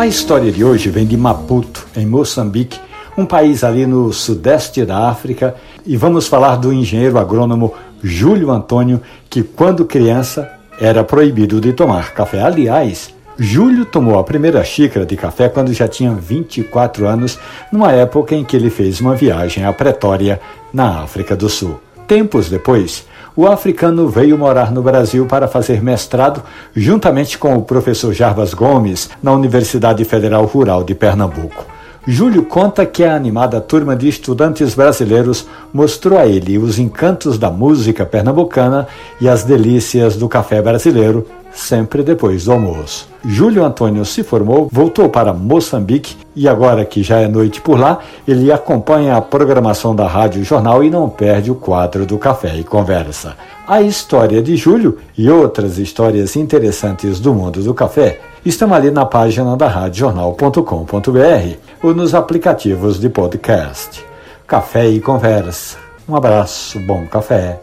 A história de hoje vem de Maputo, em Moçambique, um país ali no sudeste da África, e vamos falar do engenheiro agrônomo Júlio Antônio, que quando criança era proibido de tomar café. Aliás, Júlio tomou a primeira xícara de café quando já tinha 24 anos, numa época em que ele fez uma viagem à Pretória, na África do Sul. Tempos depois, o africano veio morar no Brasil para fazer mestrado, juntamente com o professor Jarbas Gomes, na Universidade Federal Rural de Pernambuco. Júlio conta que a animada turma de estudantes brasileiros mostrou a ele os encantos da música pernambucana e as delícias do café brasileiro, sempre depois do almoço. Júlio Antônio se formou, voltou para Moçambique e agora que já é noite por lá, ele acompanha a programação da Rádio Jornal e não perde o quadro do Café e Conversa. A história de Júlio e outras histórias interessantes do mundo do café estão ali na página da radiojornal.com.br ou nos aplicativos de podcast. Café e Conversa. Um abraço, bom café